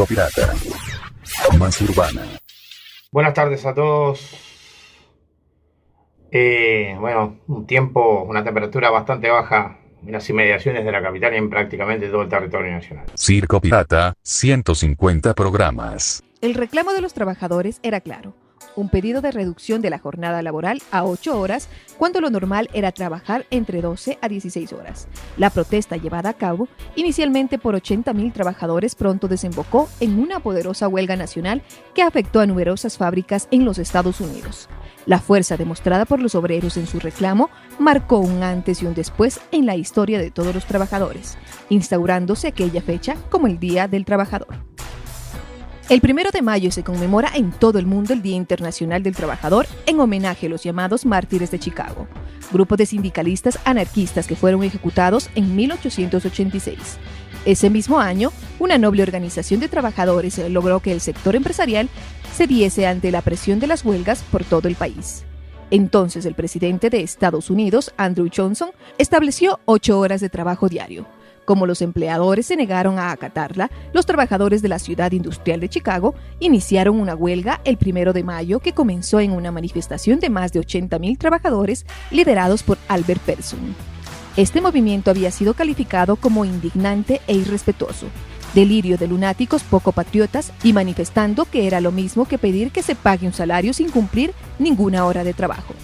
Circo Pirata. Más urbana. Buenas tardes a todos. Eh, bueno, un tiempo, una temperatura bastante baja en las inmediaciones de la capital y en prácticamente todo el territorio nacional. Circo Pirata, 150 programas. El reclamo de los trabajadores era claro un pedido de reducción de la jornada laboral a 8 horas, cuando lo normal era trabajar entre 12 a 16 horas. La protesta llevada a cabo inicialmente por 80.000 trabajadores pronto desembocó en una poderosa huelga nacional que afectó a numerosas fábricas en los Estados Unidos. La fuerza demostrada por los obreros en su reclamo marcó un antes y un después en la historia de todos los trabajadores, instaurándose aquella fecha como el Día del Trabajador. El primero de mayo se conmemora en todo el mundo el Día Internacional del Trabajador en homenaje a los llamados mártires de Chicago, grupo de sindicalistas anarquistas que fueron ejecutados en 1886. Ese mismo año, una noble organización de trabajadores logró que el sector empresarial cediese ante la presión de las huelgas por todo el país. Entonces el presidente de Estados Unidos, Andrew Johnson, estableció ocho horas de trabajo diario, como los empleadores se negaron a acatarla, los trabajadores de la ciudad industrial de Chicago iniciaron una huelga el primero de mayo que comenzó en una manifestación de más de 80.000 trabajadores liderados por Albert Persson. Este movimiento había sido calificado como indignante e irrespetuoso, delirio de lunáticos poco patriotas y manifestando que era lo mismo que pedir que se pague un salario sin cumplir ninguna hora de trabajo.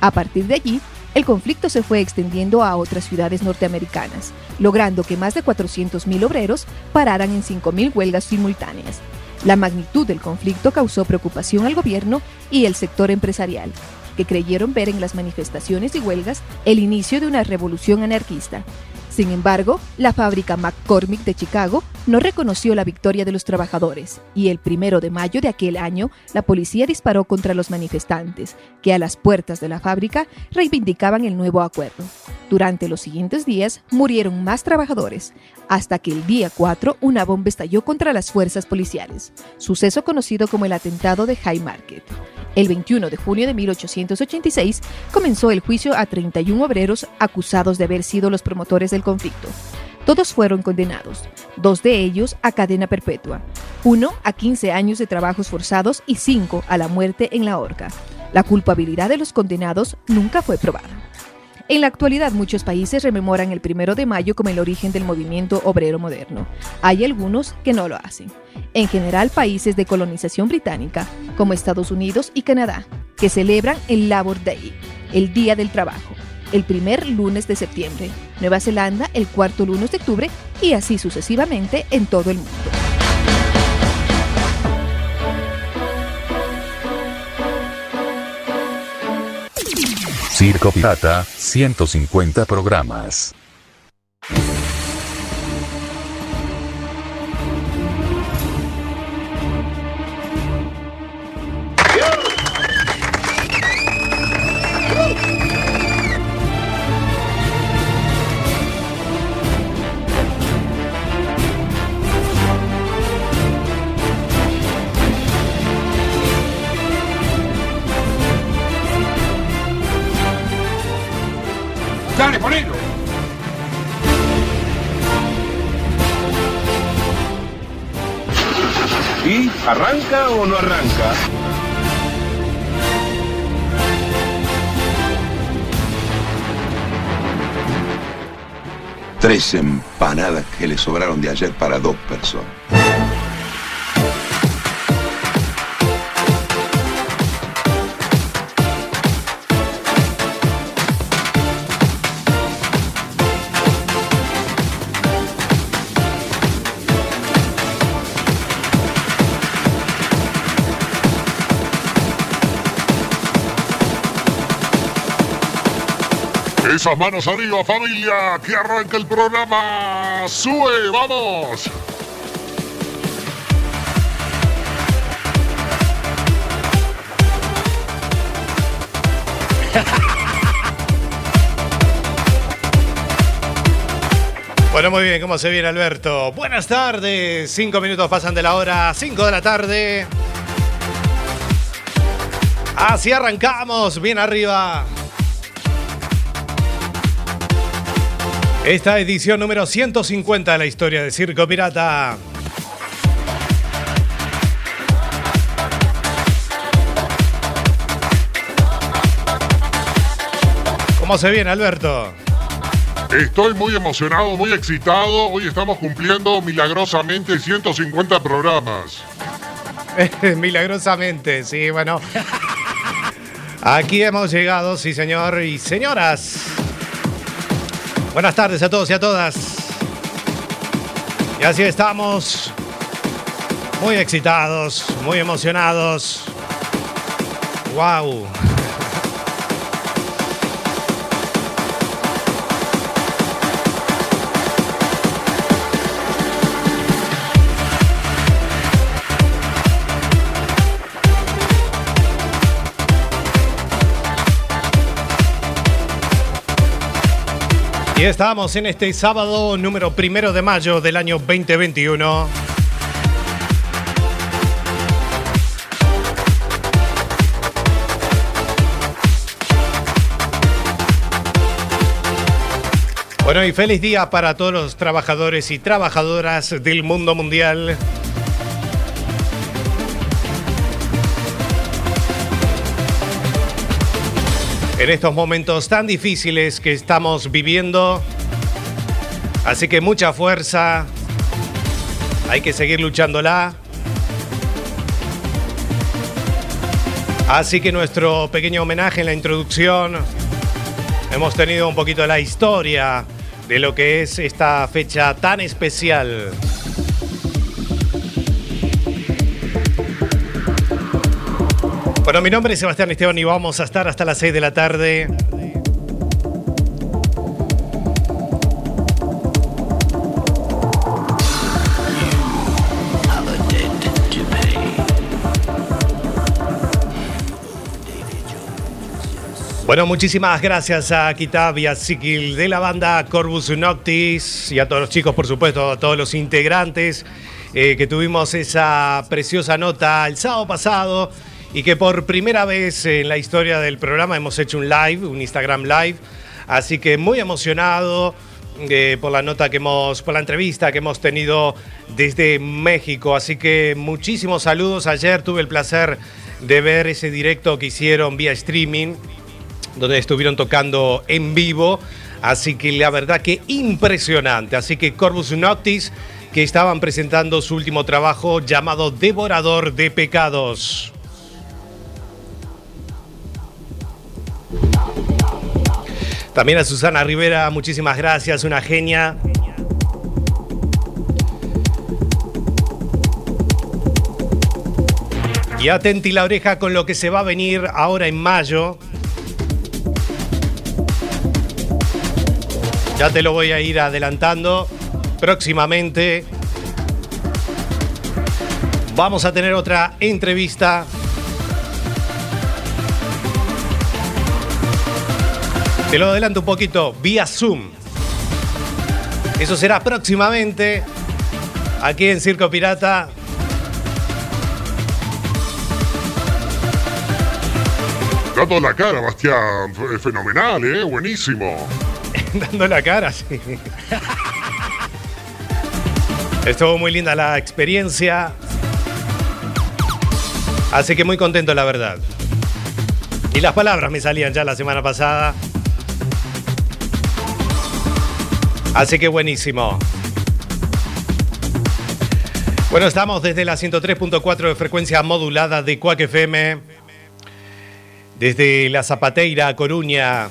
A partir de allí, el conflicto se fue extendiendo a otras ciudades norteamericanas, logrando que más de 400.000 obreros pararan en 5.000 huelgas simultáneas. La magnitud del conflicto causó preocupación al gobierno y el sector empresarial, que creyeron ver en las manifestaciones y huelgas el inicio de una revolución anarquista, sin embargo, la fábrica McCormick de Chicago no reconoció la victoria de los trabajadores y el primero de mayo de aquel año la policía disparó contra los manifestantes, que a las puertas de la fábrica reivindicaban el nuevo acuerdo. Durante los siguientes días murieron más trabajadores, hasta que el día 4 una bomba estalló contra las fuerzas policiales, suceso conocido como el atentado de High Market. El 21 de junio de 1886 comenzó el juicio a 31 obreros acusados de haber sido los promotores del conflicto. Todos fueron condenados, dos de ellos a cadena perpetua, uno a 15 años de trabajos forzados y cinco a la muerte en la horca. La culpabilidad de los condenados nunca fue probada. En la actualidad muchos países rememoran el primero de mayo como el origen del movimiento obrero moderno. Hay algunos que no lo hacen. En general países de colonización británica, como Estados Unidos y Canadá, que celebran el Labor Day, el Día del Trabajo, el primer lunes de septiembre, Nueva Zelanda el cuarto lunes de octubre y así sucesivamente en todo el mundo. Circo Pirata, 150 programas. Tres empanadas que le sobraron de ayer para dos personas. Esas manos arriba, familia, que arranca el programa. ¡Sube, vamos! Bueno, muy bien, ¿cómo se viene Alberto? Buenas tardes, cinco minutos pasan de la hora, cinco de la tarde. Así arrancamos, bien arriba. Esta edición número 150 de la historia de Circo Pirata. ¿Cómo se viene, Alberto? Estoy muy emocionado, muy excitado. Hoy estamos cumpliendo milagrosamente 150 programas. Milagrosamente, sí, bueno. Aquí hemos llegado, sí, señor y señoras. Buenas tardes a todos y a todas. Y así estamos, muy excitados, muy emocionados. ¡Wow! Y estamos en este sábado número primero de mayo del año 2021. Bueno, y feliz día para todos los trabajadores y trabajadoras del mundo mundial. En estos momentos tan difíciles que estamos viviendo. Así que mucha fuerza. Hay que seguir luchándola. Así que nuestro pequeño homenaje en la introducción. Hemos tenido un poquito de la historia de lo que es esta fecha tan especial. Bueno, mi nombre es Sebastián Esteban y vamos a estar hasta las 6 de la tarde. Bueno, muchísimas gracias a Kitab y a Sikil de la banda Corvus Noctis y a todos los chicos, por supuesto, a todos los integrantes eh, que tuvimos esa preciosa nota el sábado pasado y que por primera vez en la historia del programa hemos hecho un live, un Instagram live. Así que muy emocionado eh, por la nota que hemos, por la entrevista que hemos tenido desde México. Así que muchísimos saludos. Ayer tuve el placer de ver ese directo que hicieron vía streaming, donde estuvieron tocando en vivo. Así que la verdad que impresionante. Así que Corvus Noctis, que estaban presentando su último trabajo llamado Devorador de Pecados. También a Susana Rivera, muchísimas gracias, una genia. Y atenti la oreja con lo que se va a venir ahora en mayo. Ya te lo voy a ir adelantando. Próximamente vamos a tener otra entrevista Te lo adelanto un poquito, vía Zoom. Eso será próximamente aquí en Circo Pirata. Dando la cara, Bastián. Fenomenal, ¿eh? Buenísimo. Dando la cara, sí. Estuvo muy linda la experiencia. Así que muy contento, la verdad. Y las palabras me salían ya la semana pasada. Así que buenísimo. Bueno, estamos desde la 103.4 de frecuencia modulada de Cuac FM. Desde la Zapateira, Coruña,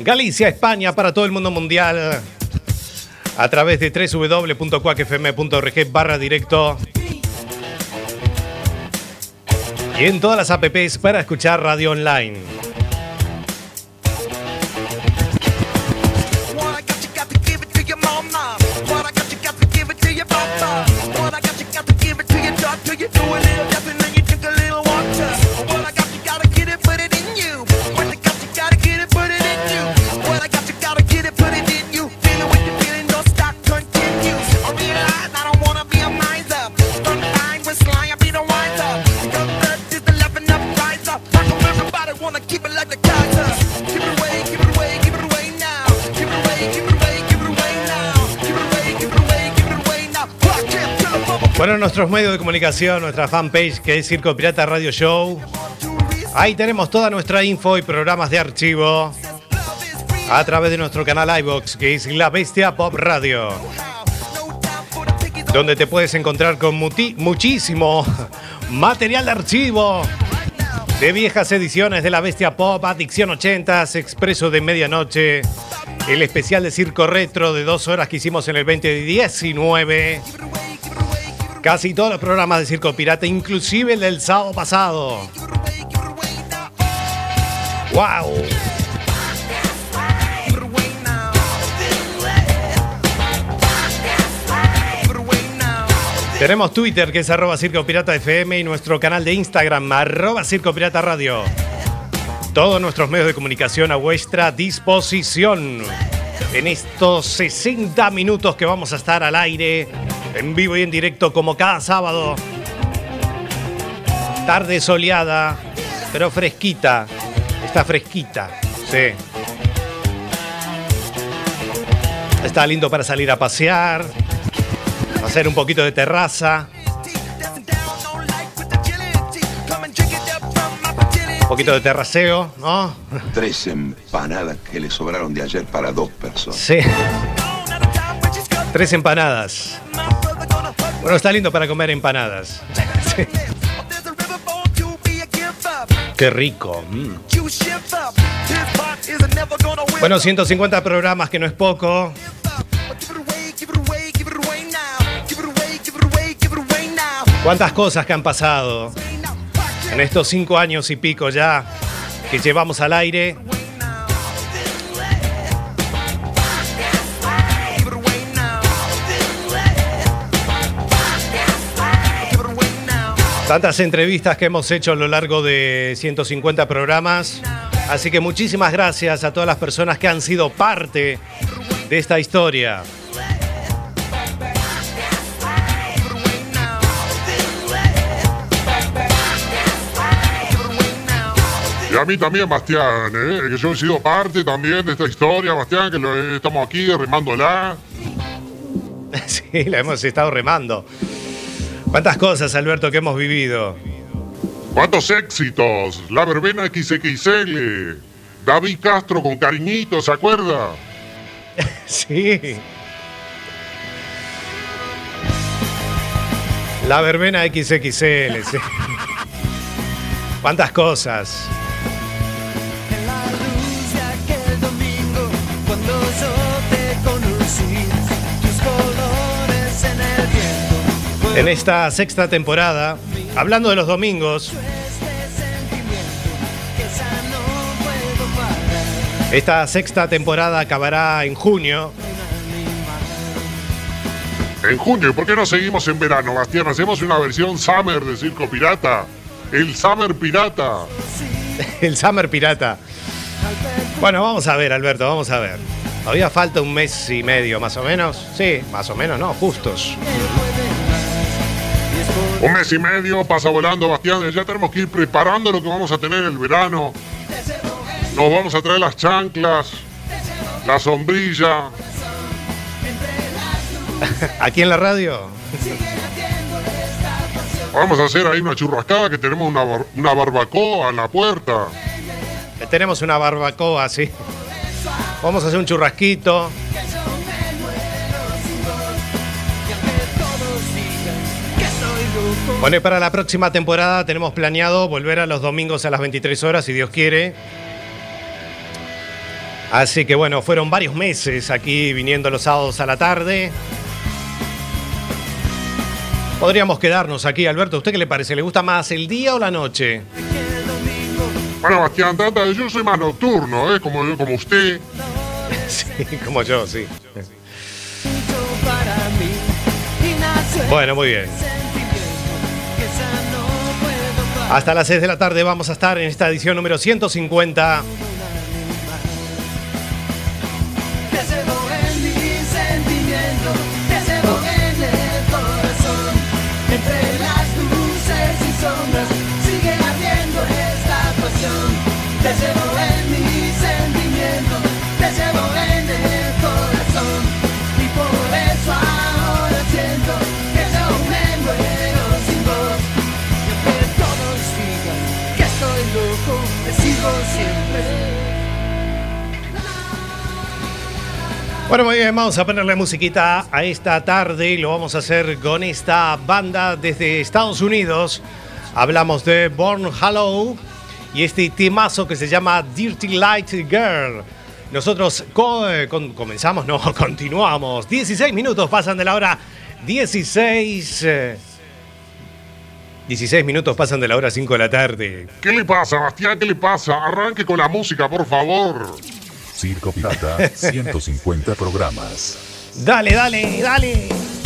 Galicia, España, para todo el mundo mundial. A través de www.cuacfm.org barra directo. Y en todas las apps para escuchar radio online. Bueno, nuestros medios de comunicación, nuestra fanpage que es Circo Pirata Radio Show. Ahí tenemos toda nuestra info y programas de archivo a través de nuestro canal iBox que es La Bestia Pop Radio. Donde te puedes encontrar con muchísimo material de archivo de viejas ediciones de La Bestia Pop, Adicción 80s, Expreso de Medianoche, el especial de Circo Retro de dos horas que hicimos en el 2019 Casi todos los programas de Circo Pirata, inclusive el del sábado pasado. ¡Wow! Tenemos Twitter que es arroba Circo Pirata FM y nuestro canal de Instagram arroba Circo Pirata Radio. Todos nuestros medios de comunicación a vuestra disposición en estos 60 minutos que vamos a estar al aire en vivo y en directo como cada sábado. Tarde soleada, pero fresquita. Está fresquita, sí. Está lindo para salir a pasear, hacer un poquito de terraza. Un poquito de terraceo, ¿no? Tres empanadas que le sobraron de ayer para dos personas. Sí. Tres empanadas. Bueno, está lindo para comer empanadas. Qué rico. Mm. Bueno, 150 programas, que no es poco. ¿Cuántas cosas que han pasado en estos cinco años y pico ya que llevamos al aire? Tantas entrevistas que hemos hecho a lo largo de 150 programas. Así que muchísimas gracias a todas las personas que han sido parte de esta historia. Y a mí también, Bastián, ¿eh? que yo he sido parte también de esta historia, Bastián, que estamos aquí remándola. Sí, la hemos estado remando. ¿Cuántas cosas, Alberto, que hemos vivido? ¿Cuántos éxitos? La verbena XXL. David Castro con cariñito, ¿se acuerda? sí. La verbena XXL, sí. ¿Cuántas cosas? En esta sexta temporada, hablando de los domingos. Esta sexta temporada acabará en junio. En junio, ¿por qué no seguimos en verano, Bastián? Hacemos una versión Summer de Circo Pirata. El Summer Pirata. El Summer Pirata. Bueno, vamos a ver, Alberto, vamos a ver. Todavía falta un mes y medio, más o menos. Sí, más o menos, no, justos. Un mes y medio pasa volando, Bastián. Ya tenemos que ir preparando lo que vamos a tener el verano. Nos vamos a traer las chanclas, la sombrilla. ¿Aquí en la radio? Vamos a hacer ahí una churrascada que tenemos una, una barbacoa en la puerta. Tenemos una barbacoa, sí. Vamos a hacer un churrasquito. Bueno, y para la próxima temporada tenemos planeado volver a los domingos a las 23 horas, si Dios quiere. Así que bueno, fueron varios meses aquí viniendo los sábados a la tarde. Podríamos quedarnos aquí, Alberto. ¿Usted qué le parece? ¿Le gusta más el día o la noche? Bueno, Bastián, yo soy más nocturno, ¿eh? Como, como usted. sí, como yo, sí. Bueno, muy bien. Hasta las 6 de la tarde vamos a estar en esta edición número 150. Bueno, muy bien, vamos a ponerle musiquita a esta tarde lo vamos a hacer con esta banda desde Estados Unidos. Hablamos de Born Hollow y este temazo que se llama Dirty Light Girl. Nosotros co- eh, comenzamos, no, continuamos. 16 minutos pasan de la hora 16. eh, 16 minutos pasan de la hora 5 de la tarde. ¿Qué le pasa, Bastián? ¿Qué le pasa? Arranque con la música, por favor. Circo Pirata, 150 programas. Dale, dale, dale.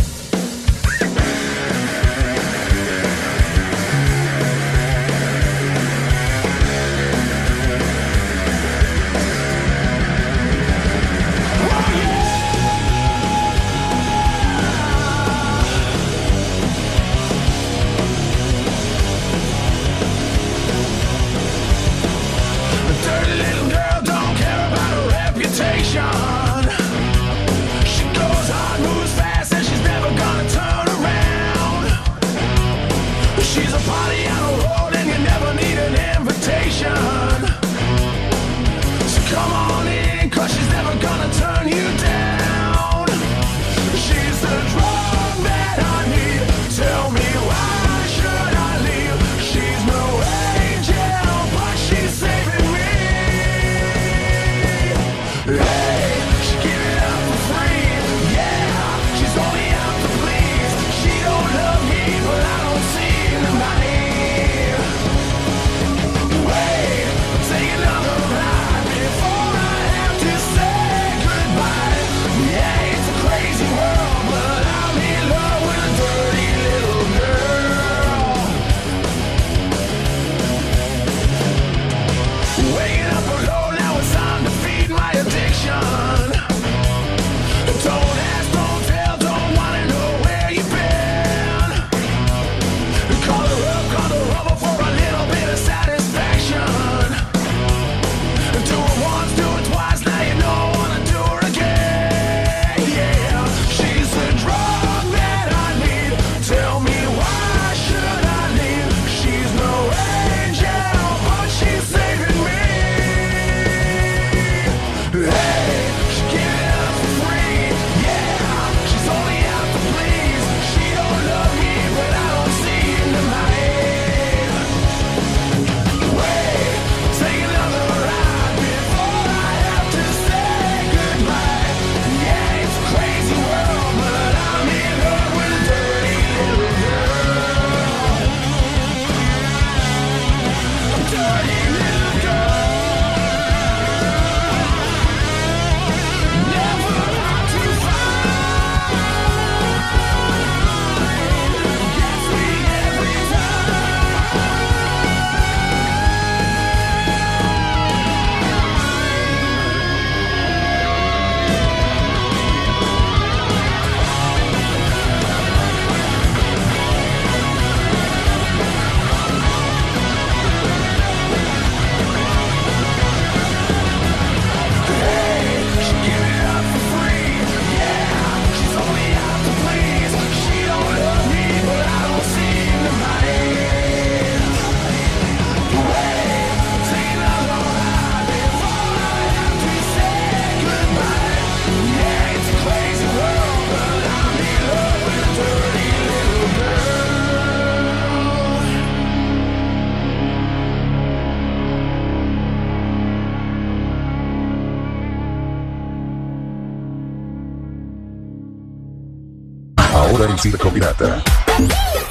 Circo Pirata.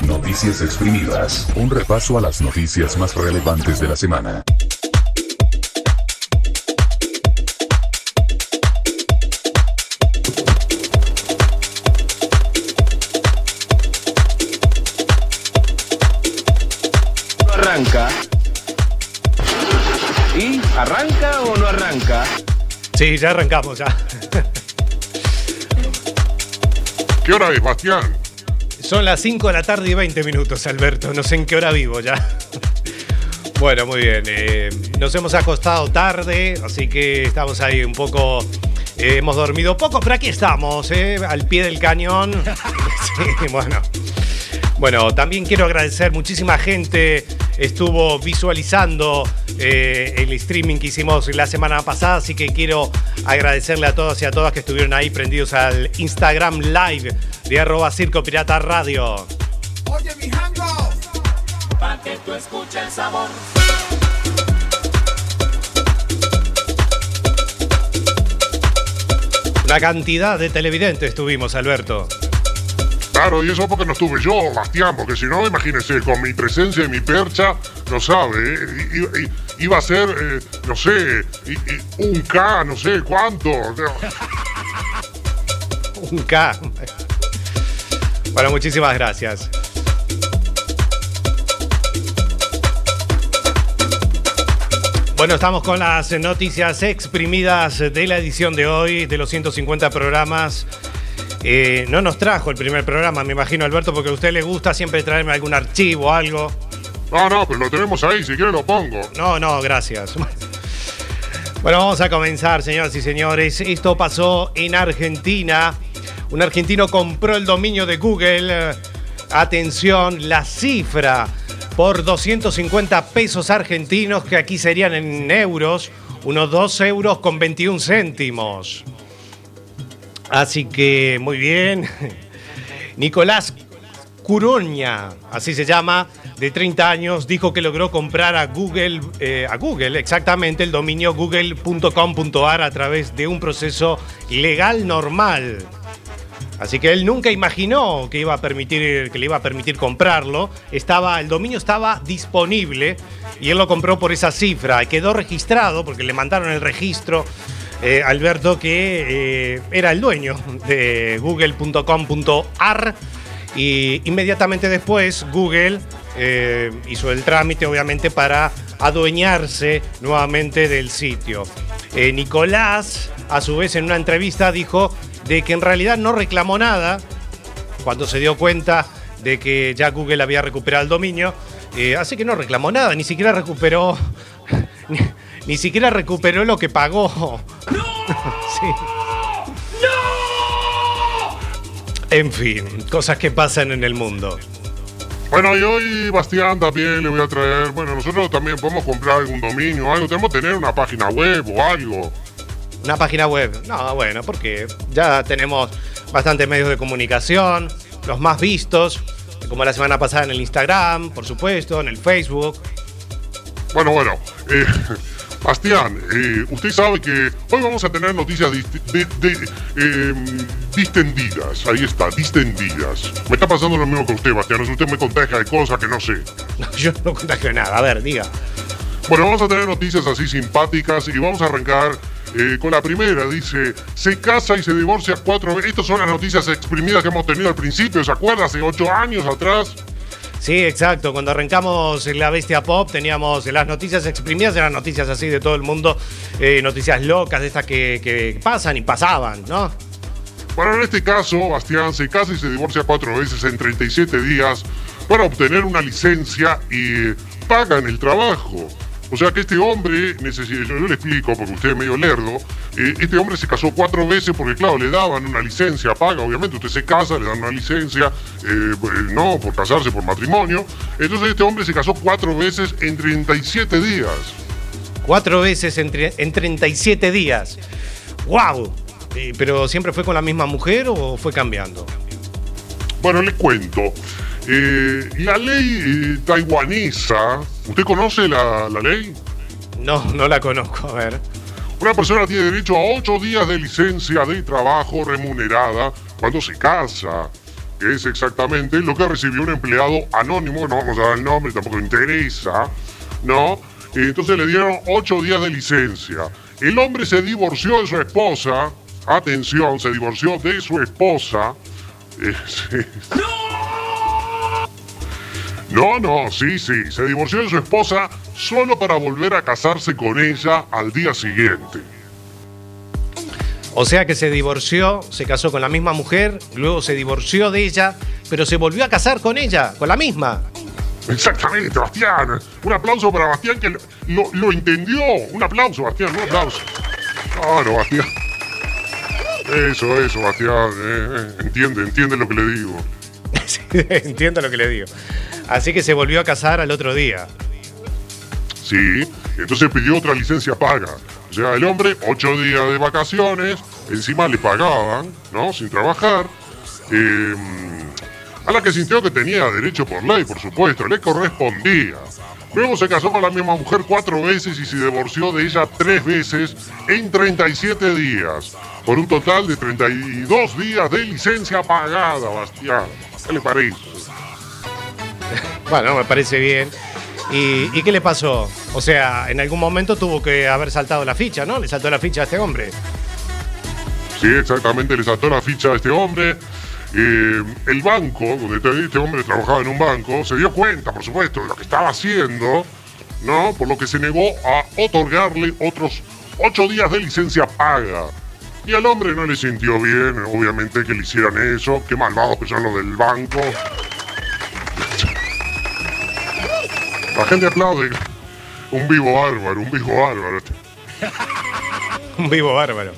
Noticias exprimidas. Un repaso a las noticias más relevantes de la semana. arranca. ¿Y arranca o no arranca? Sí, ya arrancamos, ya. ¿Qué hora es, Bastián? Son las 5 de la tarde y 20 minutos, Alberto. No sé en qué hora vivo ya. Bueno, muy bien. eh, nos hemos acostado tarde, así que estamos ahí un poco. eh, hemos dormido poco, pero aquí estamos, eh, al pie del cañón. Sí, bueno. Bueno, también quiero agradecer, muchísima gente estuvo visualizando eh, el streaming que hicimos la semana pasada, así que quiero agradecerle a todos y a todas que estuvieron ahí prendidos al Instagram Live de arroba Circo Pirata Radio. Oye, mi jango, pa' que tú escuches el sabor. Una cantidad de televidentes tuvimos, Alberto. Claro, y eso porque no estuve yo, Bastián, porque si no, imagínese, con mi presencia y mi percha, no sabe, ¿eh? Iba a ser, eh, no sé, un K, no sé cuánto. Un K. Bueno, muchísimas gracias. Bueno, estamos con las noticias exprimidas de la edición de hoy, de los 150 programas. Eh, no nos trajo el primer programa, me imagino, Alberto, porque a usted le gusta siempre traerme algún archivo o algo. No, no, pero lo tenemos ahí, si quiere lo pongo. No, no, gracias. Bueno, vamos a comenzar, señoras y señores. Esto pasó en Argentina. Un argentino compró el dominio de Google. Atención, la cifra por 250 pesos argentinos, que aquí serían en euros, unos 2 euros con 21 céntimos. Así que, muy bien. Nicolás Curoña, así se llama, de 30 años, dijo que logró comprar a Google, eh, a Google exactamente, el dominio google.com.ar a través de un proceso legal normal. Así que él nunca imaginó que iba a permitir, que le iba a permitir comprarlo. Estaba, el dominio estaba disponible y él lo compró por esa cifra. Quedó registrado porque le mandaron el registro. eh, Alberto que eh, era el dueño de google.com.ar y inmediatamente después Google eh, hizo el trámite obviamente para adueñarse nuevamente del sitio. Eh, Nicolás, a su vez, en una entrevista dijo de que en realidad no reclamó nada cuando se dio cuenta de que ya Google había recuperado el dominio. eh, así que no reclamó nada, ni siquiera recuperó. Ni, ni siquiera recuperó lo que pagó. Sí. En fin, cosas que pasan en el mundo. Bueno, y hoy Bastián también le voy a traer, bueno, nosotros también podemos comprar algún dominio o algo, tenemos que tener una página web o algo. Una página web. No, bueno, porque ya tenemos bastantes medios de comunicación, los más vistos, como la semana pasada en el Instagram, por supuesto, en el Facebook. Bueno, bueno, eh, Bastián, eh, usted sabe que hoy vamos a tener noticias de- de- eh, distendidas, ahí está, distendidas. Me está pasando lo mismo que usted, Bastián, usted me contagia de cosas que no sé. No, yo no contagio nada. A ver, diga. Bueno, vamos a tener noticias así simpáticas y vamos a arrancar eh, con la primera. Dice, se casa y se divorcia cuatro veces. Estas son las noticias exprimidas que hemos tenido al principio, ¿se acuerda? Hace ocho años atrás. Sí, exacto. Cuando arrancamos la Bestia Pop teníamos las noticias exprimidas, eran noticias así de todo el mundo, eh, noticias locas de estas que, que pasan y pasaban, ¿no? Bueno, en este caso, Bastián se casa y se divorcia cuatro veces en 37 días para obtener una licencia y pagan el trabajo. O sea que este hombre yo, le explico porque usted es medio lerdo, eh, este hombre se casó cuatro veces porque claro, le daban una licencia, paga, obviamente usted se casa, le dan una licencia, eh, eh, no por casarse, por matrimonio. Entonces este hombre se casó cuatro veces en 37 días. Cuatro veces en, en 37 días. ¡Wow! Eh, ¿Pero siempre fue con la misma mujer o fue cambiando? Bueno, le cuento. Eh, la ley eh, taiwanesa, ¿usted conoce la, la ley? No, no la conozco, a ver. Una persona tiene derecho a ocho días de licencia de trabajo remunerada cuando se casa, que es exactamente lo que recibió un empleado anónimo, no vamos a dar el nombre, tampoco interesa, ¿no? Entonces le dieron ocho días de licencia. El hombre se divorció de su esposa, atención, se divorció de su esposa. Eh. No, no, sí, sí, se divorció de su esposa solo para volver a casarse con ella al día siguiente. O sea que se divorció, se casó con la misma mujer, luego se divorció de ella, pero se volvió a casar con ella, con la misma. Exactamente, Bastián. Un aplauso para Bastián que lo, lo entendió. Un aplauso, Bastián, un aplauso. Claro, Bastián. Eso, eso, Bastián. eh, eh, entiende, entiende lo que le digo. Sí, Entiendo lo que le digo. Así que se volvió a casar al otro día. Sí, entonces pidió otra licencia paga. O sea, el hombre, ocho días de vacaciones, encima le pagaban, ¿no? Sin trabajar. Eh, a la que sintió que tenía derecho por ley, por supuesto, le correspondía. Luego se casó con la misma mujer cuatro veces y se divorció de ella tres veces en 37 días, por un total de 32 días de licencia pagada, Bastián. ¿Qué le parece? Bueno, me parece bien. ¿Y, qué le pasó? O sea, en algún momento tuvo que haber saltado la ficha, ¿no? Le saltó la ficha a este hombre. Sí, exactamente, le saltó la ficha a este hombre. Eh, el banco, donde este- este hombre trabajaba en un banco, se dio cuenta, por supuesto, de lo que estaba haciendo, ¿no? Por lo que se negó a otorgarle otros ocho días de licencia paga. Y al hombre no le sintió bien, obviamente, que le hicieran eso. Qué malvados que son los del banco. La gente aplaude. Un vivo bárbaro, un vivo bárbaro. Un vivo bárbaro.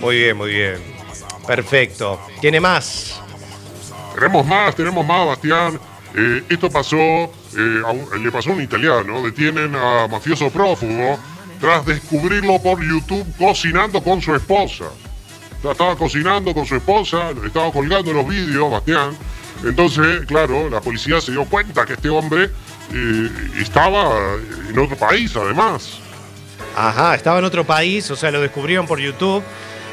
Muy bien, muy bien. Perfecto. ¿Tiene más? Tenemos más, tenemos más, Bastián. Eh, esto pasó, eh, a le pasó a un italiano. Detienen a mafioso prófugo tras descubrirlo por YouTube cocinando con su esposa. Estaba cocinando con su esposa, estaba colgando los vídeos, Bastián. Entonces, claro, la policía se dio cuenta que este hombre eh, estaba en otro país, además. Ajá, estaba en otro país, o sea, lo descubrieron por YouTube.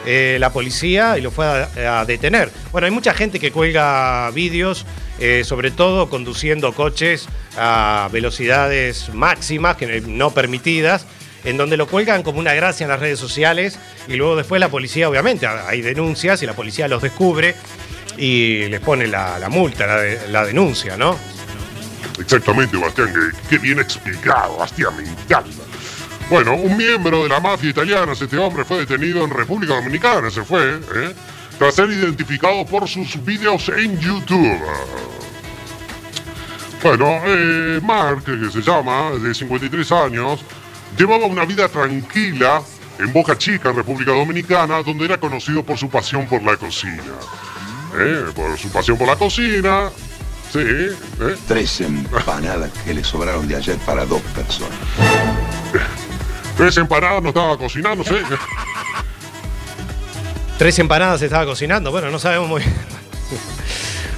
eh, la policía y lo fue a, detener. Bueno, hay mucha gente que cuelga vídeos, eh, sobre todo conduciendo coches a velocidades máximas, que no permitidas, en donde lo cuelgan como una gracia en las redes sociales y luego después la policía, obviamente, hay denuncias y la policía los descubre y les pone la, multa, la, de- la denuncia, ¿no? Exactamente, Bastián, que bien explicado, Bastián, me. Bueno, un miembro de la mafia italiana, este hombre fue detenido en República Dominicana, se fue, ¿eh? tras ser identificado por sus videos en YouTube. Bueno, eh, Mark, que se llama, de 53 años, llevaba una vida tranquila en Boca Chica, República Dominicana, donde era conocido por su pasión por la cocina. ¿Eh? Por su pasión por la cocina, sí, ¿eh? Tres empanadas que le sobraron de ayer para dos personas. Tres empanadas no estaba cocinando, ¿sí? Tres empanadas estaba cocinando, bueno, no sabemos muy bien.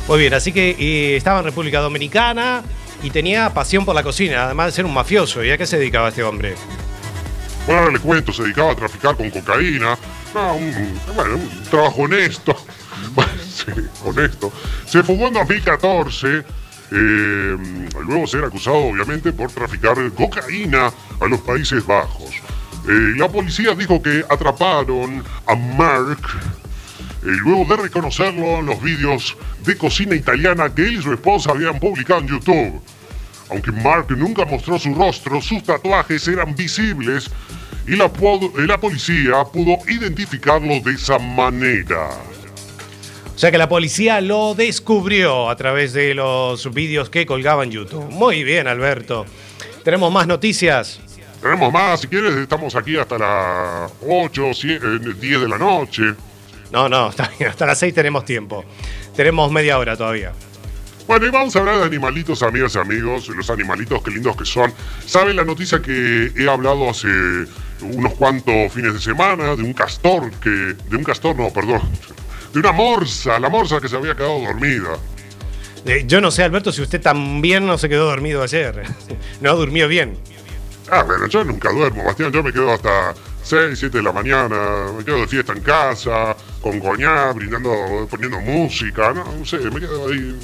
Muy bien, así que y estaba en República Dominicana y tenía pasión por la cocina, además de ser un mafioso. ¿Y a qué se dedicaba este hombre? Bueno, ahora le cuento, se dedicaba a traficar con cocaína. No, un, bueno, un trabajo honesto. Bueno, honesto. Se fugó en 2014. eh, luego ser acusado, obviamente, por traficar cocaína a los Países Bajos. Eh, la policía dijo que atraparon a Mark eh, luego de reconocerlo en los vídeos de cocina italiana que él y su habían publicado en YouTube. Aunque Mark nunca mostró su rostro, sus tatuajes eran visibles y la, la policía pudo identificarlo de esa manera. O sea que la policía lo descubrió a través de los vídeos que colgaba en YouTube. Muy bien, Alberto. Tenemos más noticias. Tenemos más, si quieres, estamos aquí hasta las 8, 10 de la noche. No, no, hasta las 6 tenemos tiempo. Tenemos media hora todavía. Bueno, y vamos a hablar de animalitos, amigas y amigos, los animalitos, qué lindos que son. ¿Saben la noticia que he hablado hace unos cuantos fines de semana de un castor que... De un castor, no, perdón. De una morsa, la morsa que se había quedado dormida. Eh, yo no sé, Alberto, si usted también no se quedó dormido ayer. No durmió bien. Ah, bueno, yo nunca duermo, Bastián, yo me quedo hasta 6, 7 de la mañana, me quedo de fiesta en casa, con coñac, brindando, poniendo música, no, no sé, me quedo ahí.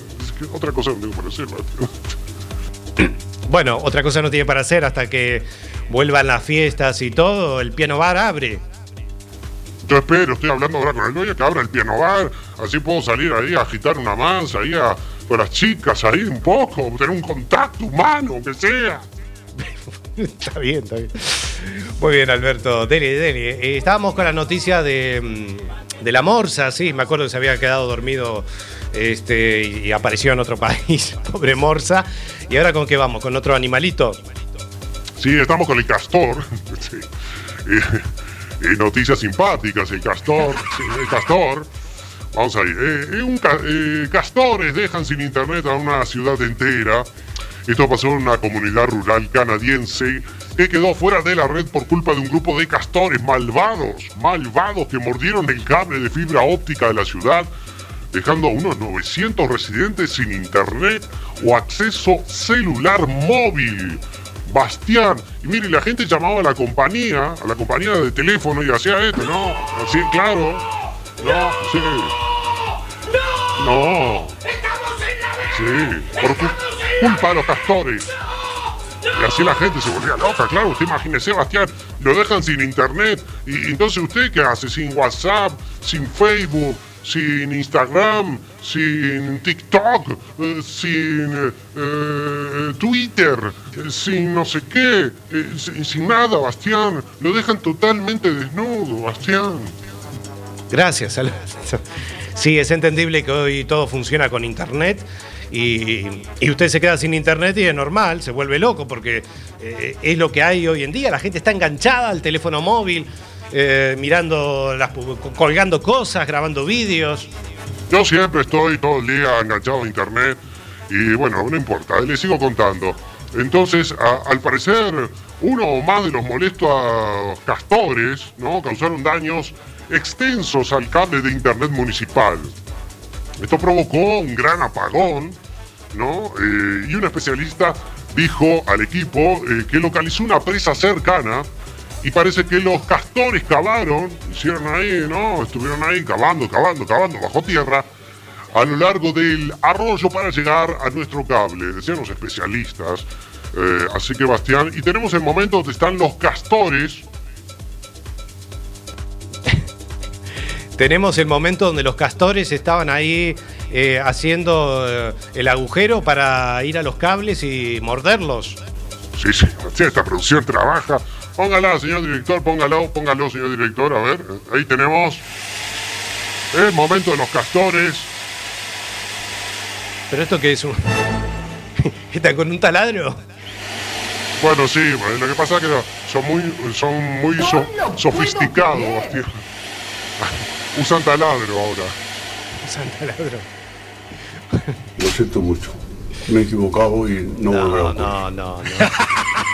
Otra cosa no tengo para hacer, Bastián. Bueno, otra cosa no tiene para hacer hasta que vuelvan las fiestas y todo. El piano bar abre. Yo espero, estoy hablando ahora con el dueño que abra el piano bar, así puedo salir ahí a agitar una mansa, ahí a, con las chicas ahí un poco, tener un contacto humano, aunque sea. está bien, está bien. Muy bien, Alberto. Dele, dele. Eh, estábamos con la noticia de, mm, de la morsa, sí, me acuerdo que se había quedado dormido este, y apareció en otro país. Pobre morsa. ¿Y ahora con qué vamos? ¿Con otro animalito? Sí, estamos con el castor. Sí. Eh, noticias simpáticas, el castor. el castor. Vamos ahí. Eh, eh, un eh, castores dejan sin internet a una ciudad entera. Esto pasó en una comunidad rural canadiense que quedó fuera de la red por culpa de un grupo de castores malvados, malvados que mordieron el cable de fibra óptica de la ciudad, dejando a unos 900 residentes sin internet o acceso celular móvil. Bastián, y mire, la gente llamaba a la compañía, a la compañía de teléfono y hacía esto, ¿no? Así, claro. No, sí. No. Sí, por cu- culpa de los castores. Y así la gente se volvía loca, claro. Usted imagínese, Bastián, lo dejan sin internet. Y entonces usted qué hace? Sin WhatsApp, sin Facebook, sin Instagram, sin TikTok, eh, sin eh, eh, Twitter, sin no sé qué, sin, nada, Bastián. Lo dejan totalmente desnudo, Bastián. Gracias, Alberto. Sí, es entendible que hoy todo funciona con internet y, y usted se queda sin internet y es normal, se vuelve loco porque es lo que hay hoy en día. La gente está enganchada al teléfono móvil, eh, mirando, las, colgando cosas, grabando vídeos. Yo siempre estoy todo el día enganchado a internet y bueno, no importa, le sigo contando. Entonces, al parecer, uno o más de los molestos castores, ¿no? Causaron daños extensos al cable de internet municipal. Esto provocó un gran apagón, ¿no? Eh, y un especialista dijo al equipo eh, que localizó una presa cercana y parece que los castores cavaron, hicieron ahí, ¿no? Estuvieron ahí cavando, cavando, cavando bajo tierra a lo largo del arroyo para llegar a nuestro cable, decían los especialistas. Eh, así que Bastián, y tenemos el momento donde están los castores, Tenemos el momento donde los castores estaban ahí eh, haciendo eh, el agujero para ir a los cables y morderlos. Sí, sí, Bastián, esta producción trabaja. Póngala, señor director, póngalo, póngalo, señor director, a ver, ahí tenemos el momento de los castores. ¿Pero esto qué es un... ¿Está con un taladro? Bueno, sí, lo que pasa es que son muy, son muy so- sofisticados. Usan taladro ahora. Usan taladro. Lo siento mucho. Me he equivocado y no, volverá a No, ocurrir. no, no.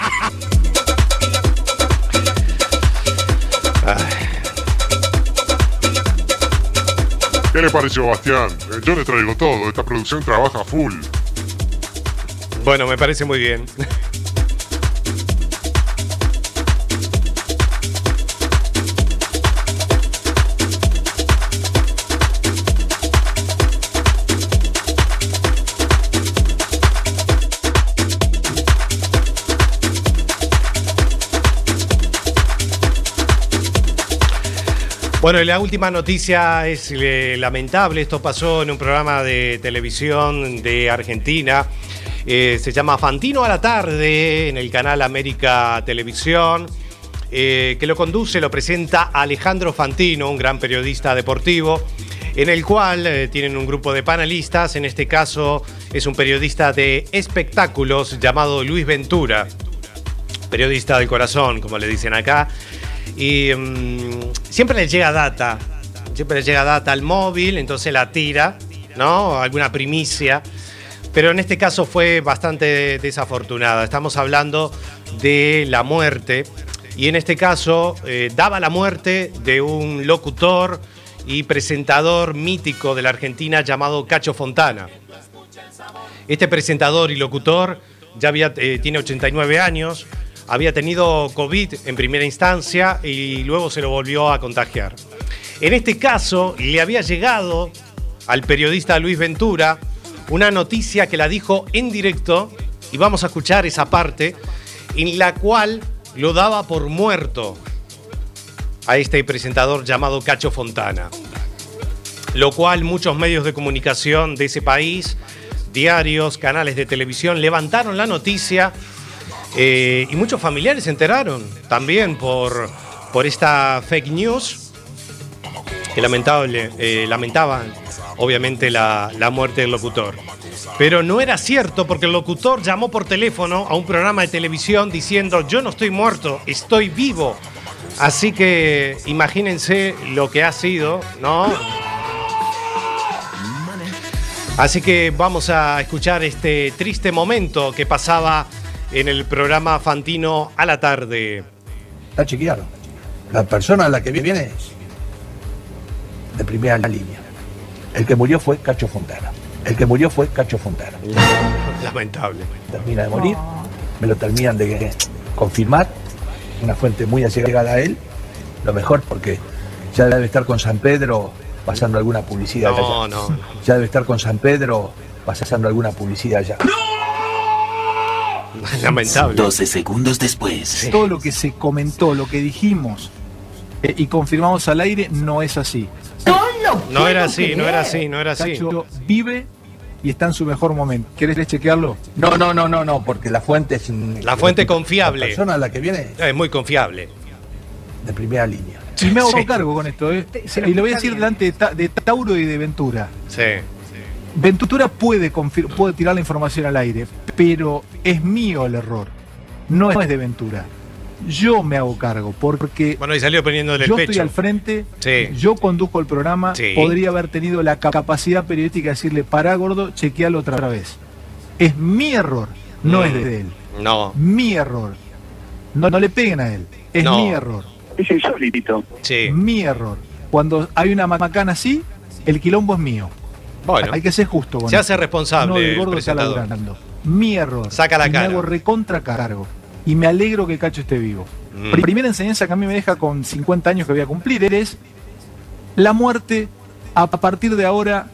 ¿Qué le pareció, Bastián? Eh, yo le traigo todo, esta producción trabaja full. Bueno, me parece muy bien. Bueno, y la última noticia es eh, lamentable. Esto pasó en un programa de televisión de Argentina. Eh, se llama Fantino a la tarde en el canal América Televisión, eh, que lo conduce, lo presenta Alejandro Fantino, un gran periodista deportivo, en el cual eh, tienen un grupo de panelistas. En este caso es un periodista de espectáculos llamado Luis Ventura, periodista del corazón, como le dicen acá. Y mm, siempre le llega data, siempre le llega data al móvil, entonces la tira, ¿no? Alguna primicia. Pero en este caso fue bastante desafortunada. Estamos hablando de la muerte. Y en este caso eh, daba la muerte de un locutor y presentador mítico de la Argentina llamado Cacho Fontana. Este presentador y locutor ya eh, tiene 89 años, había tenido COVID en primera instancia y luego se lo volvió a contagiar. En este caso, le había llegado al periodista Luis Ventura una noticia que la dijo en directo, y vamos a escuchar esa parte, en la cual lo daba por muerto a este presentador llamado Cacho Fontana. Lo cual muchos medios de comunicación de ese país, diarios, canales de televisión, levantaron la noticia eh, y muchos familiares se enteraron también por, por esta fake news que lamentable, eh, lamentaban obviamente la, la muerte del locutor. Pero no era cierto porque el locutor llamó por teléfono a un programa de televisión diciendo yo no estoy muerto, estoy vivo. Así que imagínense lo que ha sido, ¿no? Así que vamos a escuchar este triste momento que pasaba en el programa Fantino a la tarde. Está chequeado. La persona a la que viene de primera línea. El que murió fue Cacho Fontana. El que murió fue Cacho Fontana. Lamentable. Termina de morir. Me lo terminan de confirmar. Una fuente muy allegada a él. Lo mejor porque ya debe estar con San Pedro pasando alguna publicidad No, allá. no, no. Ya debe estar con San Pedro pasando alguna publicidad allá. Lamentable. 12 segundos después. Todo lo que se comentó, lo que dijimos eh, y confirmamos al aire no es así. No era así, no era así, no era así. Cacho vive y está en su mejor momento. ¿Querés chequearlo? No, no, no, no, no, porque la fuente es. La fuente confiable. La persona a la que viene Es muy confiable. de primera línea. Y me hago Sí. cargo con esto, ¿eh? Y lo voy a decir delante de, Ta- de Tauro y de Ventura. Sí. Ventura puede tirar la información al aire, pero es mío el error. No es de Ventura. Yo me hago cargo porque Bueno, y salió poniéndole el yo pecho. estoy al frente, Sí. yo conduzco el programa, Sí. podría haber tenido la ca- capacidad periodística de decirle, pará gordo, chequealo otra vez. Es mi error, no Mm. es de él. No. Mi error. No, no le peguen a él, es No. mi error. Es insólito. Sí. Mi error. Cuando hay una ma- macana así, el quilombo es mío. Bueno. Hay que ser justo con Se hace responsable No, el el gordo está presentador. laburando. Mi error. Saca la Y cara. Me hago recontra cargo. Y me alegro que Cacho esté vivo. Mm. Pri- Primera enseñanza que a mí me deja con 50 años que voy a cumplir es la muerte, a partir de ahora,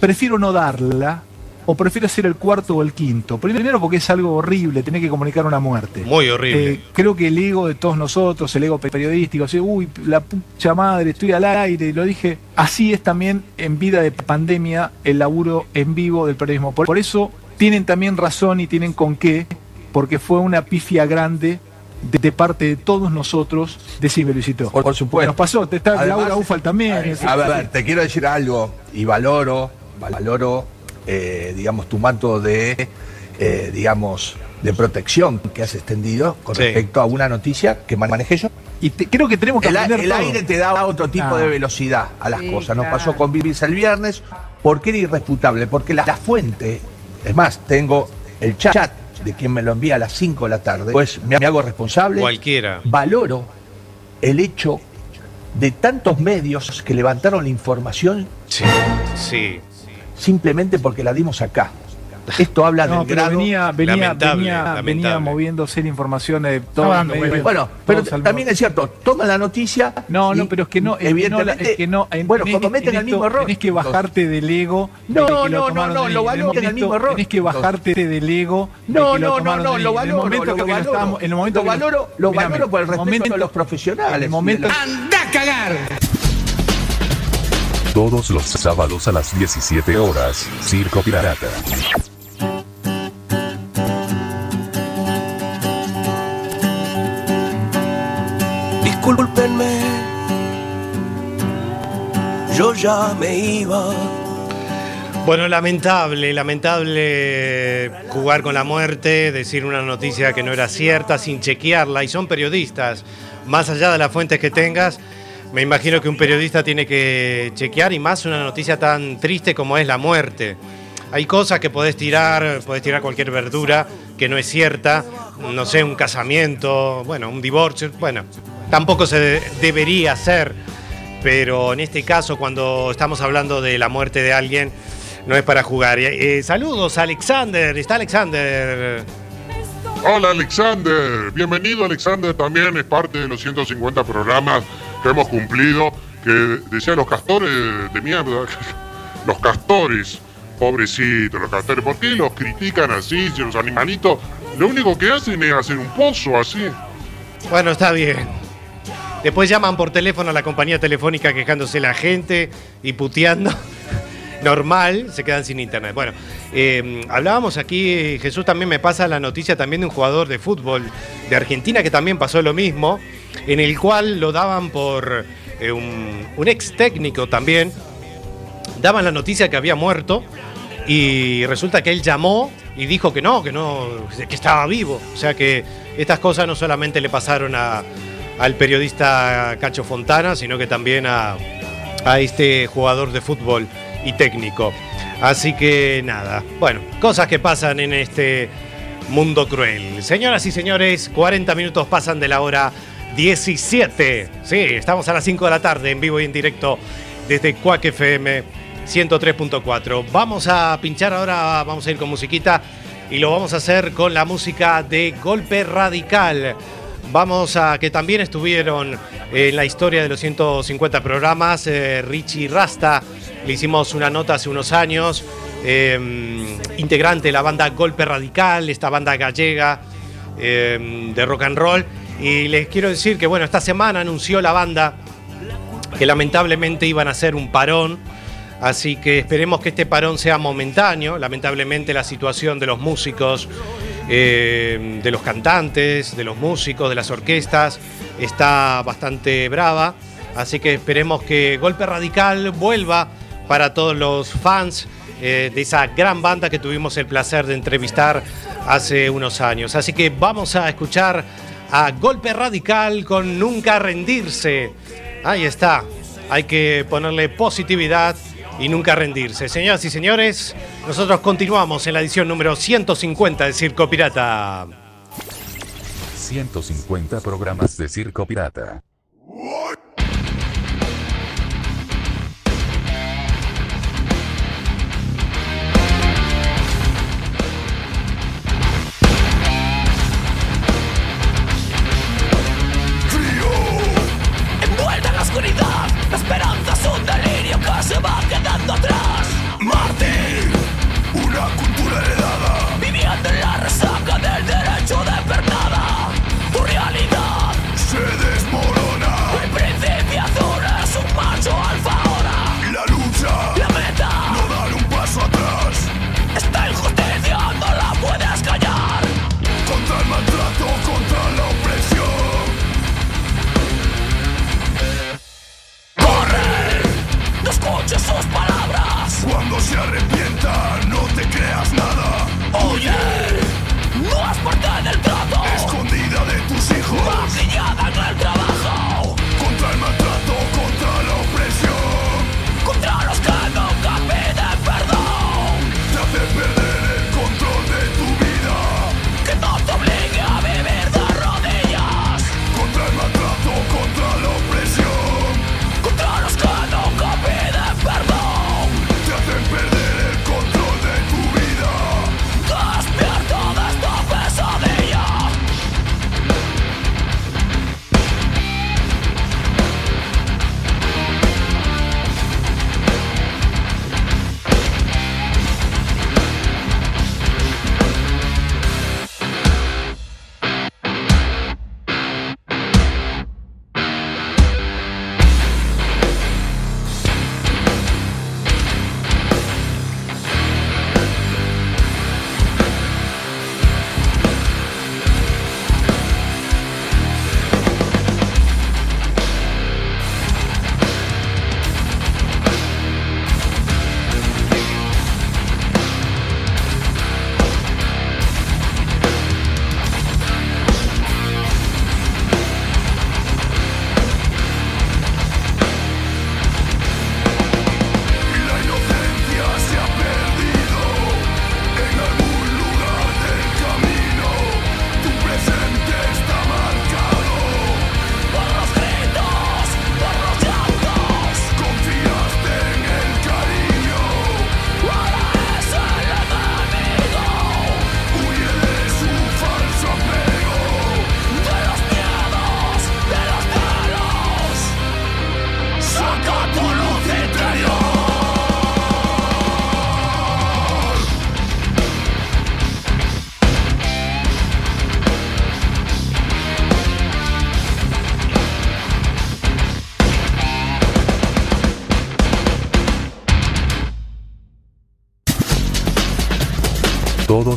prefiero no darla o prefiero ser el cuarto o el quinto. Primero porque es algo horrible tener que comunicar una muerte. Muy horrible. Eh, creo que el ego de todos nosotros, el ego periodístico, así, uy, la pucha madre, estoy al aire, lo dije, así es también en vida de pandemia el laburo en vivo del periodismo. Por, por eso tienen también razón y tienen con qué, porque fue una pifia grande de, de parte de todos nosotros, decime Luisito. Por, por supuesto. Nos pasó, te está Además, Laura Ufal también. A ver, a ver, te quiero decir algo y valoro, valoro, eh, digamos, tu manto de, eh, digamos, de protección que has extendido con Sí. respecto a una noticia que manejé yo. Y te- creo que tenemos que el, a- aprender el todo. aire te da otro tipo Ah. de velocidad a las Sí, cosas. Nos claro. pasó con Vivis el viernes porque era irrefutable, porque la, la fuente, es más, tengo el chat de quien me lo envía a las 5 de la tarde, pues me, hago responsable. Cualquiera. Valoro el hecho de tantos medios que levantaron la información Sí. Sí. simplemente porque la dimos acá. Esto habla No, del pero grado venía, venía, Lamentable, venía, venía lamentable. moviéndose la información de los dando, medios, Bueno, pero también es cierto, toma la noticia. No, no, pero es que no, no, evidentemente, es que no, en- bueno, tenés como que- meten en el esto mismo error. Tenés que bajarte del ego. No, de que no, lo no, no, lo en valoro en el mismo error. Tenés que bajarte del ego. No, no, no, no, lo en el valoro, en el momento Lo que valoro, lo valoro por el en respeto de los profesionales. en el momento- ¡Anda a cagar! Todos los sábados a las 17 horas, Circo Pirata. Discúlpenme, yo ya me iba. Bueno, lamentable, lamentable jugar con la muerte, decir una noticia que no era cierta sin chequearla. Y son periodistas, más allá de las fuentes que tengas, me imagino que un periodista tiene que chequear y más una noticia tan triste como es la muerte. Hay cosas que podés tirar, podés tirar cualquier verdura que no es cierta, no sé, un casamiento, bueno, un divorcio, bueno, tampoco se de- debería hacer, pero en este caso cuando estamos hablando de la muerte de alguien, no es para jugar. Eh, saludos, Alexander, está Alexander. Hola Alexander, bienvenido Alexander, también es parte de los 150 programas que hemos cumplido, que decían los castores de mierda, los castores, pobrecitos los castores, ¿por qué los critican así, si los animalitos lo único que hacen es hacer un pozo así? Bueno, está bien. Después llaman por teléfono a la compañía telefónica quejándose la gente y puteando. Normal, se quedan sin internet. Bueno, eh, hablábamos aquí, Jesús también me pasa la noticia también de un jugador de fútbol de Argentina que también pasó lo mismo, en el cual lo daban por eh, un, un ex técnico también, daban la noticia que había muerto y resulta que él llamó y dijo que no, que no, que estaba vivo. O sea que estas cosas no solamente le pasaron a- al periodista Cacho Fontana, sino que también a, a este jugador de fútbol. y técnico. Así que nada, bueno, cosas que pasan en este mundo cruel. Señoras y señores, 40 minutos pasan de la hora 17. Sí, estamos a las 5 de la tarde en vivo y en directo desde Quack FM 103.4. Vamos a pinchar ahora, vamos a ir con musiquita y lo vamos a hacer con la música de Golpe Radical. Vamos a que también estuvieron en la historia de los 150 programas. eh, Richie Rasta, le hicimos una nota hace unos años. eh, integrante de la banda Golpe Radical, esta banda gallega eh, de rock and roll. Y les quiero decir que, bueno, esta semana anunció la banda que lamentablemente iban a hacer un parón. Así que esperemos que este parón sea momentáneo. Lamentablemente la situación de los músicos, eh, de los cantantes, de los músicos, de las orquestas, está bastante brava. Así que esperemos que Golpe Radical vuelva para todos los fans eh, de esa gran banda que tuvimos el placer de entrevistar hace unos años. Así que vamos a escuchar a Golpe Radical con Nunca Rendirse. Ahí está. Hay que ponerle positividad y nunca rendirse. Señoras y señores, nosotros continuamos en la edición número 150 de Circo Pirata. 150 programas de Circo Pirata.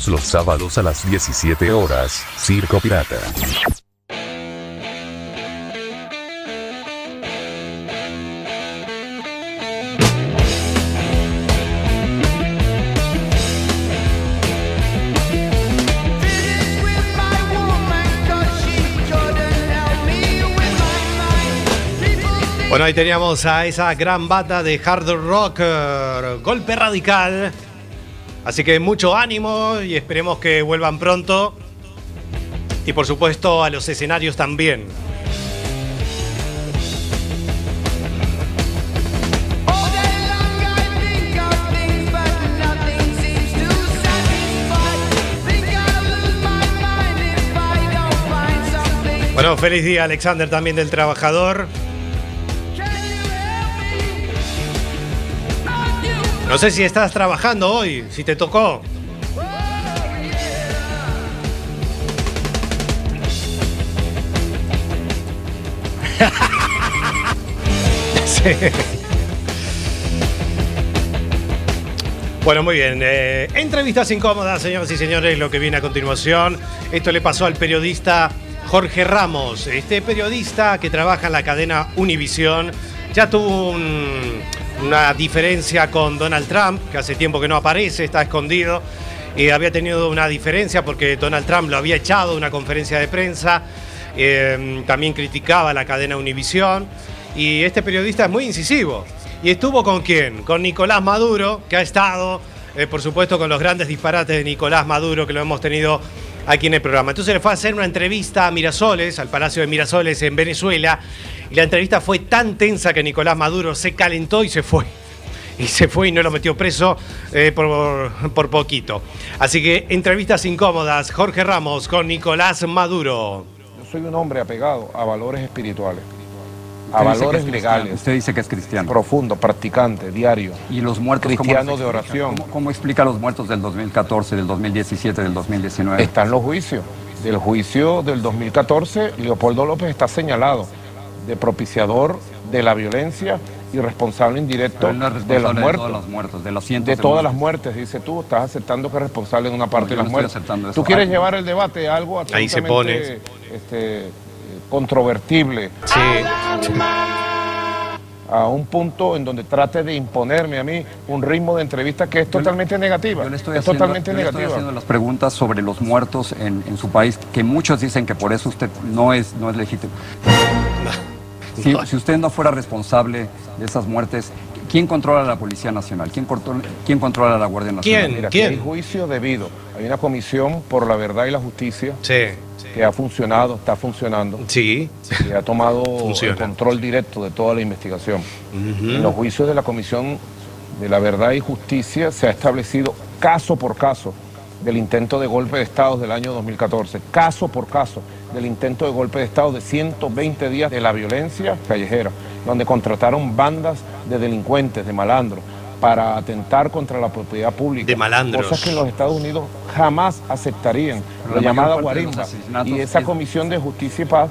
Los sábados a las 17 horas, Circo Pirata. Bueno, ahí teníamos a esa gran banda de hard rock, eh, golpe radical. Así que mucho ánimo y esperemos que vuelvan pronto. Y por supuesto a los escenarios también. Bueno, feliz día Alexander también del trabajador. No sé si estás trabajando hoy, si te tocó. Sí. Bueno, muy bien. eh, entrevistas incómodas, señoras y señores, lo que viene a continuación. Esto le pasó al periodista Jorge Ramos. Este periodista que trabaja en la cadena Univisión ya tuvo un- una diferencia con Donald Trump, que hace tiempo que no aparece, está escondido. Y había tenido una diferencia porque Donald Trump lo había echado de una conferencia de prensa. eh, también criticaba la cadena Univisión. Y este periodista es muy incisivo. ¿Y estuvo con quién? Con Nicolás Maduro, que ha estado, eh, por supuesto, con los grandes disparates de Nicolás Maduro, que lo hemos tenido aquí en el programa. Entonces le fue a hacer una entrevista a Mirasoles, al Palacio de Mirasoles en Venezuela, y la entrevista fue tan tensa que Nicolás Maduro se calentó y se fue. Y se fue y no lo metió preso eh, por, por poquito. Así que entrevistas incómodas, Jorge Ramos con Nicolás Maduro. Yo soy un hombre apegado a valores espirituales, a valores legales. Usted dice que es cristiano. Profundo, practicante, diario. ¿Y los muertos Cristiano de oración. ¿Cómo, cómo explica los muertos del 2014, del 2017, del 2019? Están los juicios. Del juicio del 2014, Leopoldo López está señalado de propiciador de la violencia y responsable indirecto no de los de muertos. todos los muertos, de los cientos de de todas las muertes, dice tú, estás aceptando que es responsable de una parte yo de no las estoy muertes. aceptando eso. Tú quieres llevar el debate a algo Ahí se absolutamente este, controvertible. A un punto en donde trate de imponerme a mí un ritmo de entrevista que es totalmente negativa. Yo le estoy es haciendo- totalmente yo le estoy negativa. haciendo las preguntas sobre los muertos en, en su país, que muchos dicen que por eso usted no es, no es legítimo. Si, si usted no fuera responsable de esas muertes, ¿quién controla la Policía Nacional? ¿Quién, controla, quién controla la Guardia Nacional? Mira, aquí hay juicio debido. Hay una comisión por la verdad y la justicia que ha funcionado, está funcionando. Sí. Que ha tomado Funciona. el control directo de toda la investigación. En los juicios de la Comisión de la Verdad y Justicia se ha establecido caso por caso del intento de golpe de Estado del año 2014, caso por caso del intento de golpe de Estado de 120 días de la violencia callejera, donde contrataron bandas de delincuentes, de malandros, para atentar contra la propiedad pública. De malandros. Cosas que en los Estados Unidos jamás aceptarían, Pero la la llamada guarimba. Y esa es- Comisión de Justicia y Paz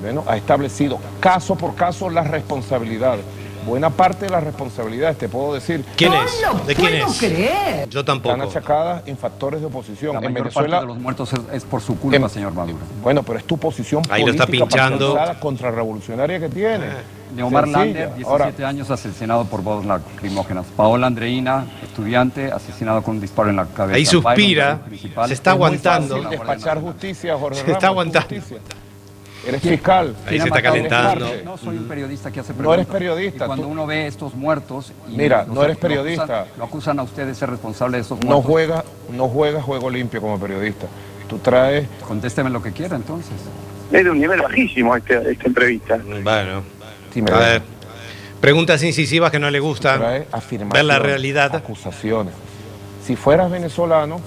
bueno, ha establecido caso por caso las responsabilidades. Buena parte de las responsabilidades, te puedo decir. ¿Quién es? ¿De quién es? Yo tampoco. Están achacadas en factores de oposición. La en mayor Venezuela, parte de los muertos es, es por su culpa, en- señor Maduro. bueno, pero es tu posición Ahí lo está política pinchando. contrarrevolucionaria que tiene. Neomar Sencilla. Lander, 17 Ahora, años asesinado por bombas lacrimógenas. Paola Andreina, estudiante, asesinado con un disparo en la cabeza. Ahí suspira, Byron, se está es aguantando. despachar justicia, Jorge Se Ramos, está aguantando. justicia. Eres fiscal. Ahí ¿Quién se está calentando. No soy un periodista que hace No preguntas. eres periodista, Y cuando tú- uno ve estos muertos... y Mira, los- no eres lo periodista. acusan- Lo acusan a usted de ser responsable de estos No muertos. juegas no juega juego limpio como periodista. Tú traes... Contésteme lo que quiera, entonces. Es de un nivel bajísimo este, esta entrevista. Bueno. Sí, me A ver. Preguntas incisivas que no le gustan. Ver afirmaciones, la realidad. acusaciones. Si fueras venezolano,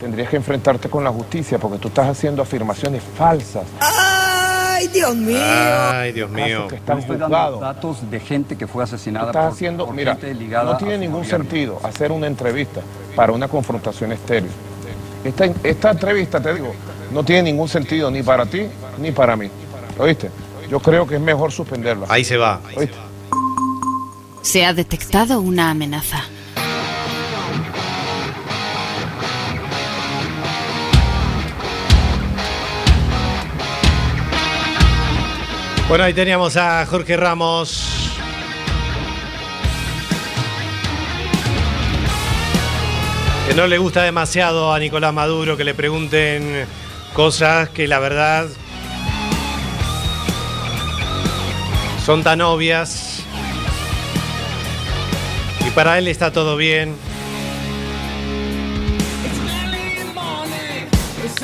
tendrías que enfrentarte con la justicia porque tú estás haciendo afirmaciones falsas. ¡Ay, Dios mío! Ay, Dios mío. Que están Estoy dando datos de gente que fue asesinada estás por, haciendo, por mira, gente ligada no tiene ningún gobierno. sentido hacer una entrevista para una confrontación estéril. Esta, esta entrevista, te digo, no tiene ningún sentido ni para ti ni para mí. ¿Oíste? Yo creo que es mejor suspenderla. Ahí se va. ¿Oíste? Se ha detectado una amenaza. Bueno, ahí teníamos a Jorge Ramos. Que no le gusta demasiado a Nicolás Maduro que le pregunten cosas que la verdad Son tan obvias. Y para él está todo bien.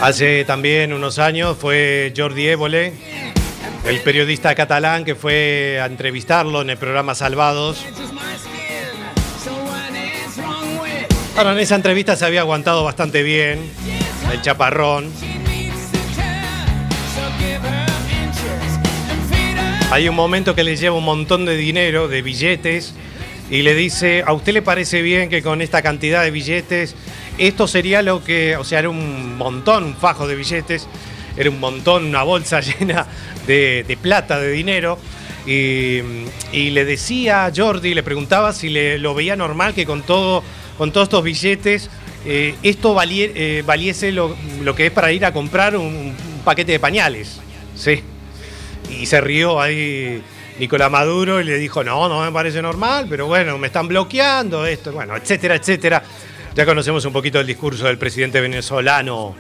Hace también unos años fue Jordi Évole, el periodista catalán que fue a entrevistarlo en el programa Salvados. Ahora, en esa entrevista se había aguantado bastante bien, el chaparrón. Hay un momento que le lleva un montón de dinero, de billetes, y le dice, ¿a usted le parece bien que con esta cantidad de billetes, esto sería lo que, o sea, era un montón, un fajo de billetes, era un montón, una bolsa llena de, plata, de dinero, y, le decía a Jordi, le preguntaba si le, lo veía normal que con, todo, con todos estos billetes, eh, esto eh, valiese lo, lo que es para ir a comprar un, un paquete de pañales, ¿sí? Y se rió ahí Nicolás Maduro y le dijo, no, no me parece normal, pero bueno, me están bloqueando esto, bueno, etcétera, etcétera. Ya conocemos un poquito el discurso del presidente venezolano.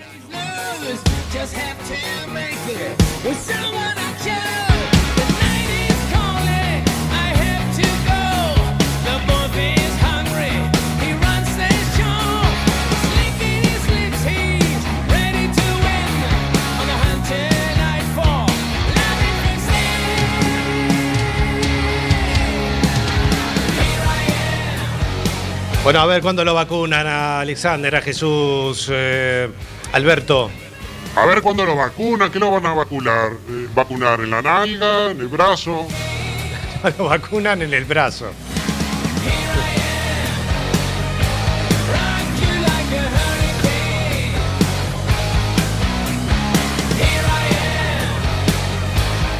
Bueno, a ver cuándo lo vacunan a Alexander, a Jesús, eh, Alberto. A ver cuándo lo vacunan, ¿qué lo van a vacunar? Eh, ¿Vacunar en la nalga, en el brazo? Lo vacunan en el brazo.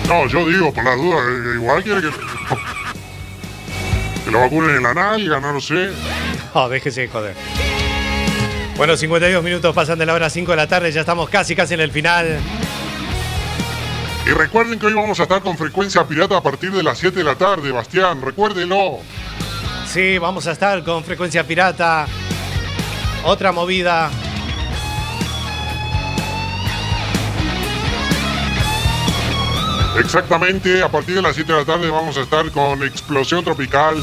No, yo digo, por las dudas, eh, igual quiere que... que lo vacunen en la nalga, no lo sé. No, déjese de joder. Bueno, 52 minutos pasan de la hora 5 de la tarde, ya estamos casi, casi en el final. Y recuerden que hoy vamos a estar con frecuencia pirata a partir de las 7 de la tarde, Bastián, recuérdenlo. Sí, vamos a estar con Frecuencia Pirata. Otra movida. Exactamente, a partir de las 7 de la tarde vamos a estar con Explosión Tropical,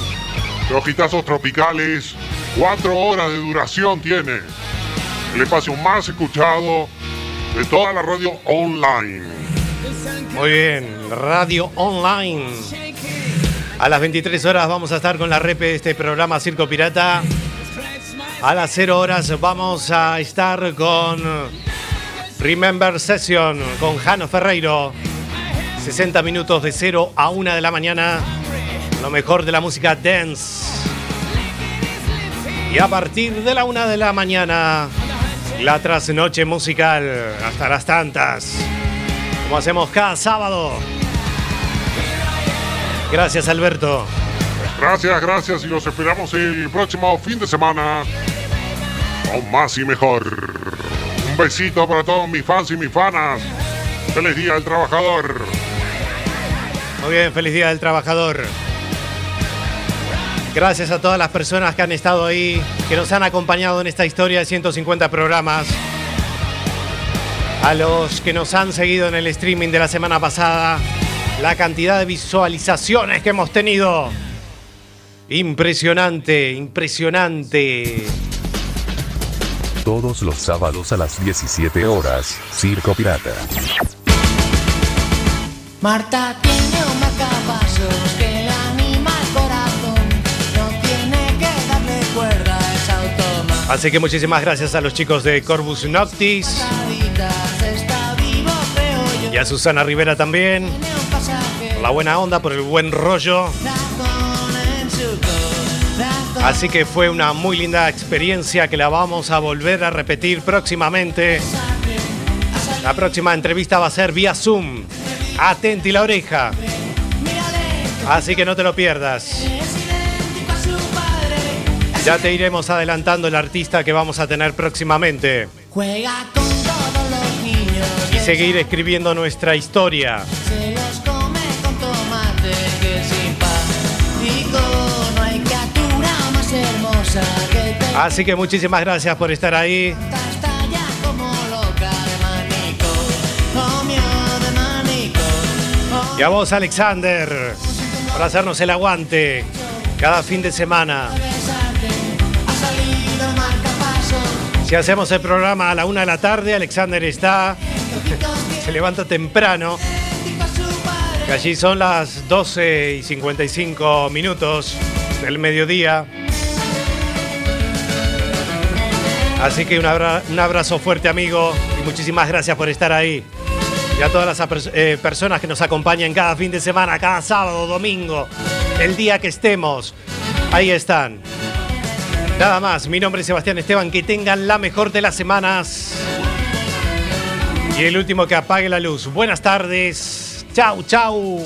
los gitazos tropicales, 4 horas de duración tiene. El espacio más escuchado de toda la radio online. Muy bien, radio online. A las 23 horas vamos a estar con la repe de este programa Circo Pirata. A las 0 horas vamos a estar con Remember Session con Jano Ferreiro. 60 minutos de 0 a 1 de la mañana. Lo mejor de la música dance. Y a partir de la 1 de la mañana, la trasnoche musical hasta las tantas. Como hacemos cada sábado. Gracias, Alberto. Gracias, gracias y los esperamos el próximo fin de semana con más y mejor. Un besito para todos mis fans y mis fanas. Feliz Día del Trabajador. Muy bien, feliz día del trabajador. Gracias a todas las personas que han estado ahí, que nos han acompañado en esta historia de 150 programas. A los que nos han seguido en el streaming de la semana pasada, la cantidad de visualizaciones que hemos tenido. Impresionante, impresionante. Todos los sábados a las 17 horas, Circo Pirata. Marta tiene que Así que muchísimas gracias a los chicos de Corvus Noctis y a Susana Rivera también. Por la buena onda, por el buen rollo. Así que fue una muy linda experiencia que la vamos a volver a repetir próximamente. La próxima entrevista va a ser vía Zoom. Atenti la oreja. Así que no te lo pierdas. Ya te iremos adelantando el artista que vamos a tener próximamente. Juega con todos los niños. Y seguir escribiendo nuestra historia. Se los come con tomate que simpático. No hay criatura más hermosa que te Así que muchísimas gracias por estar ahí. Y a vos, Alexander. por hacernos el aguante cada fin de semana. Si hacemos el programa a la una de la tarde, Alexander está, se levanta temprano. Que allí son las 12 y 55 minutos del mediodía. Así que un, abra- un abrazo fuerte, amigo, y muchísimas gracias por estar ahí. Y a todas las eh, personas que nos acompañan cada fin de semana, cada sábado, domingo, el día que estemos. Ahí están. Nada más, mi nombre es Sebastián Esteban, que tengan la mejor de las semanas. Y el último que apague la luz. Buenas tardes. Chau, chau.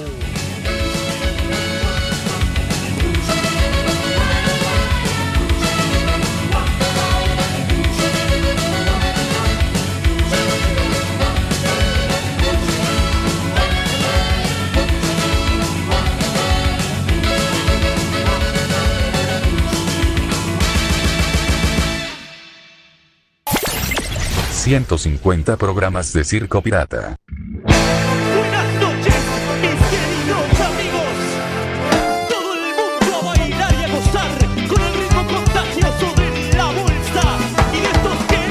$150 programas de Circo Pirata.